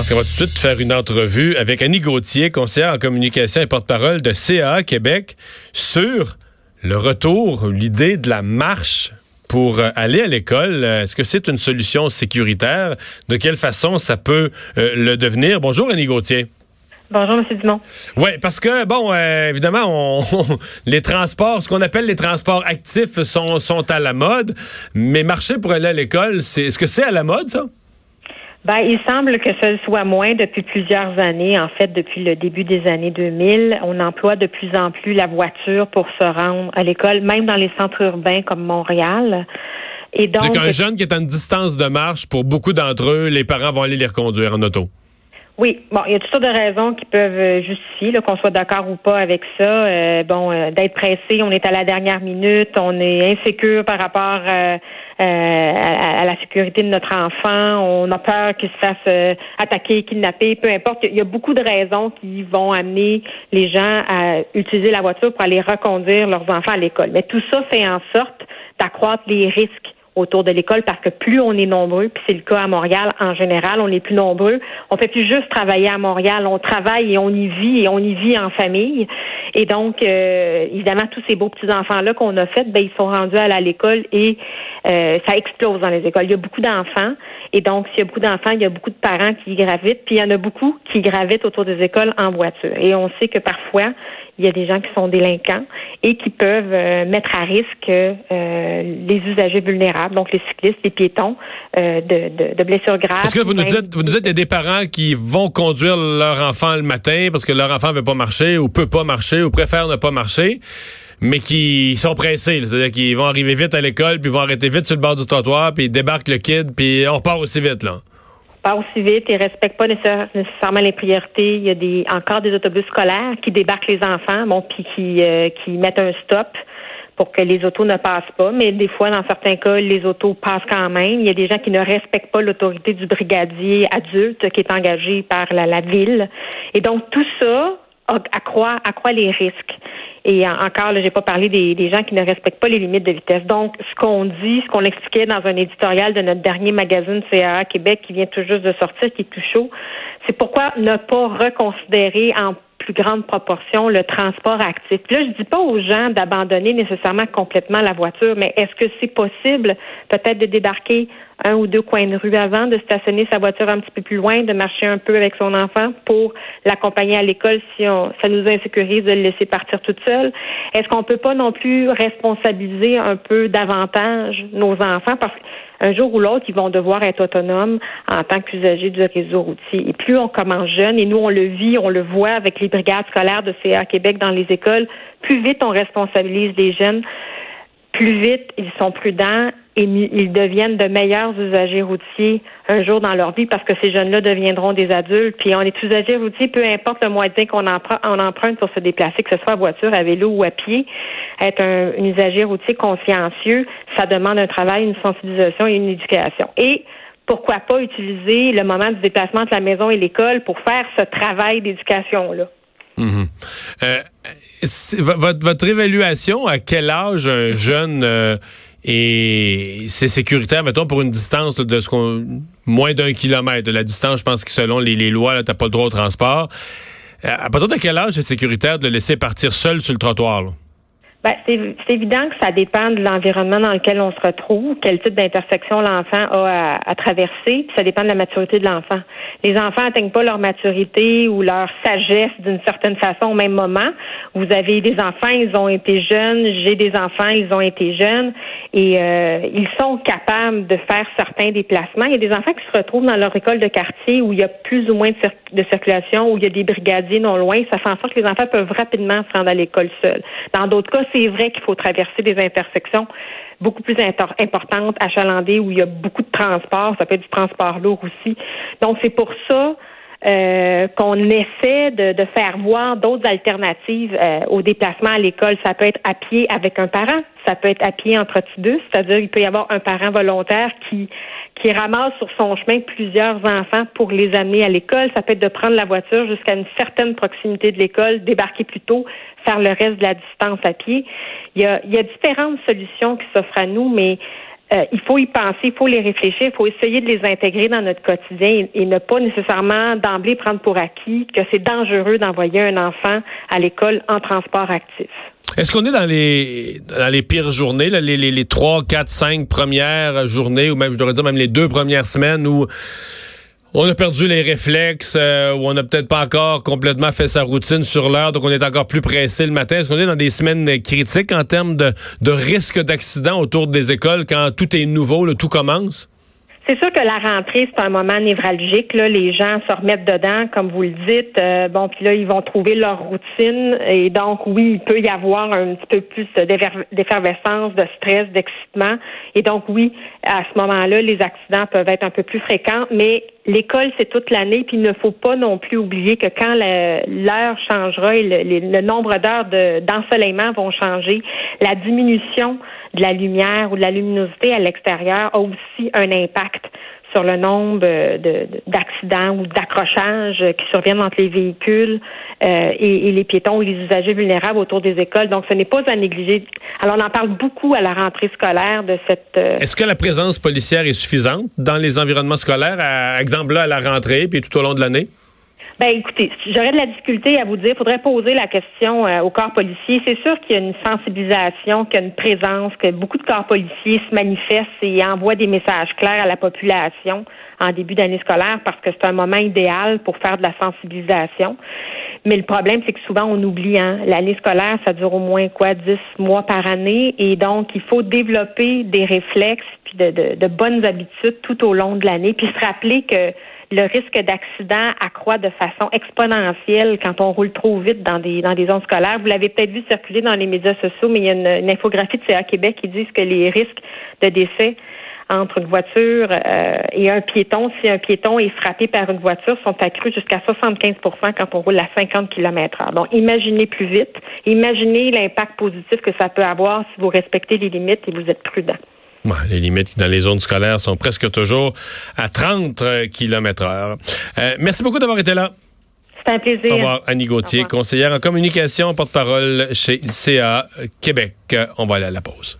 Alors, on va tout de suite faire une entrevue avec Annie Gauthier, conseillère en communication et porte-parole de CAA Québec, sur le retour, l'idée de la marche pour euh, aller à l'école. Est-ce que c'est une solution sécuritaire? De quelle façon ça peut euh, le devenir? Bonjour, Annie Gauthier. Bonjour, M. Dumont. Oui, parce que, bon, euh, évidemment, on, les transports, ce qu'on appelle les transports actifs sont, sont à la mode, mais marcher pour aller à l'école, c'est, est-ce que c'est à la mode, ça? Ben, il semble que ce soit moins depuis plusieurs années. En fait, depuis le début des années 2000, on emploie de plus en plus la voiture pour se rendre à l'école, même dans les centres urbains comme Montréal. Et donc, un jeune qui est à une distance de marche, pour beaucoup d'entre eux, les parents vont aller les reconduire en auto. Oui, bon, il y a toutes sortes de raisons qui peuvent euh, justifier qu'on soit d'accord ou pas avec ça. Euh, bon, euh, d'être pressé, on est à la dernière minute, on est insécure par rapport à, la sécurité de notre enfant, on a peur qu'il se fasse attaquer, kidnapper, peu importe. Il y a beaucoup de raisons qui vont amener les gens à utiliser la voiture pour aller reconduire leurs enfants à l'école. Mais tout ça fait en sorte d'accroître les risques autour de l'école parce que plus on est nombreux, puis c'est le cas à Montréal en général, on est plus nombreux. On fait plus juste travailler à Montréal, on travaille et on y vit et on y vit en famille. Et donc, euh, évidemment, tous ces beaux petits enfants là qu'on a faits, ben ils sont rendus à l'école et euh, ça explose dans les écoles. Il y a beaucoup d'enfants et donc s'il y a beaucoup d'enfants, il y a beaucoup de parents qui gravitent, puis il y en a beaucoup qui gravitent autour des écoles en voiture. Et on sait que parfois il y a des gens qui sont délinquants et qui peuvent euh, mettre à risque euh, les usagers vulnérables, donc les cyclistes, les piétons, euh, de, de, blessures graves. Est-ce que vous nous dites, vous nous dites, qu'il y a des parents qui vont conduire leur enfant le matin parce que leur enfant ne veut pas marcher ou peut pas marcher ou préfère ne pas marcher mais qui sont pressés. C'est-à-dire qu'ils vont arriver vite à l'école, puis vont arrêter vite sur le bord du trottoir, puis ils débarquent le kid, puis on part aussi vite, là pas aussi vite et respectent pas nécessairement les priorités. Il y a des encore des autobus scolaires qui débarquent les enfants, bon, puis qui, euh, qui mettent un stop pour que les autos ne passent pas. Mais des fois, dans certains cas, les autos passent quand même. Il y a des gens qui ne respectent pas l'autorité du brigadier adulte qui est engagé par la, la ville. Et donc, tout ça accroît, accroît les risques. Et encore, là, j'ai pas parlé des, des, gens qui ne respectent pas les limites de vitesse. Donc, ce qu'on dit, ce qu'on expliquait dans un éditorial de notre dernier magazine CAA Québec qui vient tout juste de sortir, qui est tout chaud, c'est pourquoi ne pas reconsidérer en grande proportion le transport actif. Là, je dis pas aux gens d'abandonner nécessairement complètement la voiture, mais est-ce que c'est possible peut-être de débarquer un ou deux coins de rue avant, de stationner sa voiture un petit peu plus loin, de marcher un peu avec son enfant pour l'accompagner à l'école si on, ça nous insécurise de le laisser partir toute seule? Est-ce qu'on peut pas non plus responsabiliser un peu davantage nos enfants? Parce qu'un jour ou l'autre, ils vont devoir être autonomes en tant qu'usagers du réseau routier. Et plus on commence jeune, et nous on le vit, on le voit avec les brigades scolaires de CA Québec dans les écoles, plus vite on responsabilise les jeunes plus vite ils sont prudents ils deviennent de meilleurs usagers routiers un jour dans leur vie parce que ces jeunes-là deviendront des adultes. Puis on est usagers routiers, peu importe le moyen qu'on emprunte pour se déplacer, que ce soit à voiture, à vélo ou à pied. Être un, usager routier consciencieux, ça demande un travail, une sensibilisation et une éducation. Et pourquoi pas utiliser le moment du déplacement de la maison et l'école pour faire ce travail d'éducation-là? Mhm. Euh, votre, évaluation, à quel âge un jeune euh, est c'est sécuritaire, mettons, pour une distance de ce qu'on moins d'un kilomètre. De la distance, je pense que selon les, lois, tu n'as pas le droit au transport. Euh, à partir de quel âge c'est sécuritaire de le laisser partir seul sur le trottoir? Ben, c'est évident que ça dépend de l'environnement dans lequel on se retrouve, quel type d'intersection l'enfant a à, traverser, puis ça dépend de la maturité de l'enfant. Les enfants n'atteignent pas leur maturité ou leur sagesse d'une certaine façon au même moment. Vous avez des enfants, ils ont été jeunes, j'ai des enfants, ils ont été jeunes, et euh, ils sont capables de faire certains déplacements. Il y a des enfants qui se retrouvent dans leur école de quartier où il y a plus ou moins de, circulation, où il y a des brigadiers non loin. Ça fait en sorte que les enfants peuvent rapidement se rendre à l'école seuls. Dans d'autres cas, c'est vrai qu'il faut traverser des intersections beaucoup plus importantes, achalandées, où il y a beaucoup de transport. Ça peut être du transport lourd aussi. Donc, c'est pour ça euh, qu'on essaie de, faire voir d'autres alternatives euh, au déplacement à l'école. Ça peut être à pied avec un parent, ça peut être à pied entre deux, c'est-à-dire il peut y avoir un parent volontaire qui qui ramasse sur son chemin plusieurs enfants pour les amener à l'école. Ça peut être de prendre la voiture jusqu'à une certaine proximité de l'école, débarquer plus tôt, faire le reste de la distance à pied. Il y a, il y a différentes solutions qui s'offrent à nous, mais euh, il faut y penser, il faut les réfléchir, il faut essayer de les intégrer dans notre quotidien et, ne pas nécessairement d'emblée prendre pour acquis que c'est dangereux d'envoyer un enfant à l'école en transport actif. Est-ce qu'on est dans les dans les pires journées, les, les, 3, 4, 5 premières journées, ou même, je devrais dire, même les deux premières semaines où on a perdu les réflexes, euh, ou on n'a peut-être pas encore complètement fait sa routine sur l'heure, donc on est encore plus pressé le matin. Est-ce qu'on est dans des semaines critiques en termes de, de risque d'accident autour des écoles quand tout est nouveau, tout commence? C'est sûr que la rentrée, c'est un moment névralgique. Là. Les gens se remettent dedans, comme vous le dites. Euh, bon, puis là, ils vont trouver leur routine. Et donc, oui, il peut y avoir un petit peu plus d'effervescence, de stress, d'excitement. Et donc, oui, à ce moment-là, les accidents peuvent être un peu plus fréquents. Mais l'école, c'est toute l'année. Puis il ne faut pas non plus oublier que quand l'heure changera et le, nombre d'heures d'ensoleillement vont changer, la diminution de la lumière ou de la luminosité à l'extérieur a aussi un impact sur le nombre d'accidents ou d'accrochages qui surviennent entre les véhicules euh, et, les piétons ou les usagers vulnérables autour des écoles. Donc, ce n'est pas à négliger. Alors, on en parle beaucoup à la rentrée scolaire de cette. Euh, Est-ce que la présence policière est suffisante dans les environnements scolaires, à exemple là à la rentrée puis tout au long de l'année? Ben écoutez, j'aurais de la difficulté à vous dire. Il faudrait poser la question euh, au corps policier. C'est sûr qu'il y a une sensibilisation, qu'il y a une présence, que beaucoup de corps policiers se manifestent et envoient des messages clairs à la population en début d'année scolaire parce que c'est un moment idéal pour faire de la sensibilisation. Mais le problème, c'est que souvent on oublie. Hein, L'année scolaire, ça dure au moins quoi, dix mois par année, et donc il faut développer des réflexes puis de, de, de bonnes habitudes tout au long de l'année, puis se rappeler que le risque d'accident accroît de façon exponentielle quand on roule trop vite dans des dans des zones scolaires. Vous l'avez peut-être vu circuler dans les médias sociaux, mais il y a une, infographie de CA Québec qui dit que les risques de décès entre une voiture euh, et un piéton, si un piéton est frappé par une voiture, sont accrus jusqu'à 75% quand on roule à 50 km h Donc, imaginez plus vite. Imaginez l'impact positif que ça peut avoir si vous respectez les limites et vous êtes prudent les limites dans les zones scolaires sont presque toujours à 30 euh, km heure. Euh, merci beaucoup d'avoir été là. C'est un plaisir. Au revoir, Annie Gauthier, conseillère en communication, porte-parole chez CA Québec. On va aller à la pause.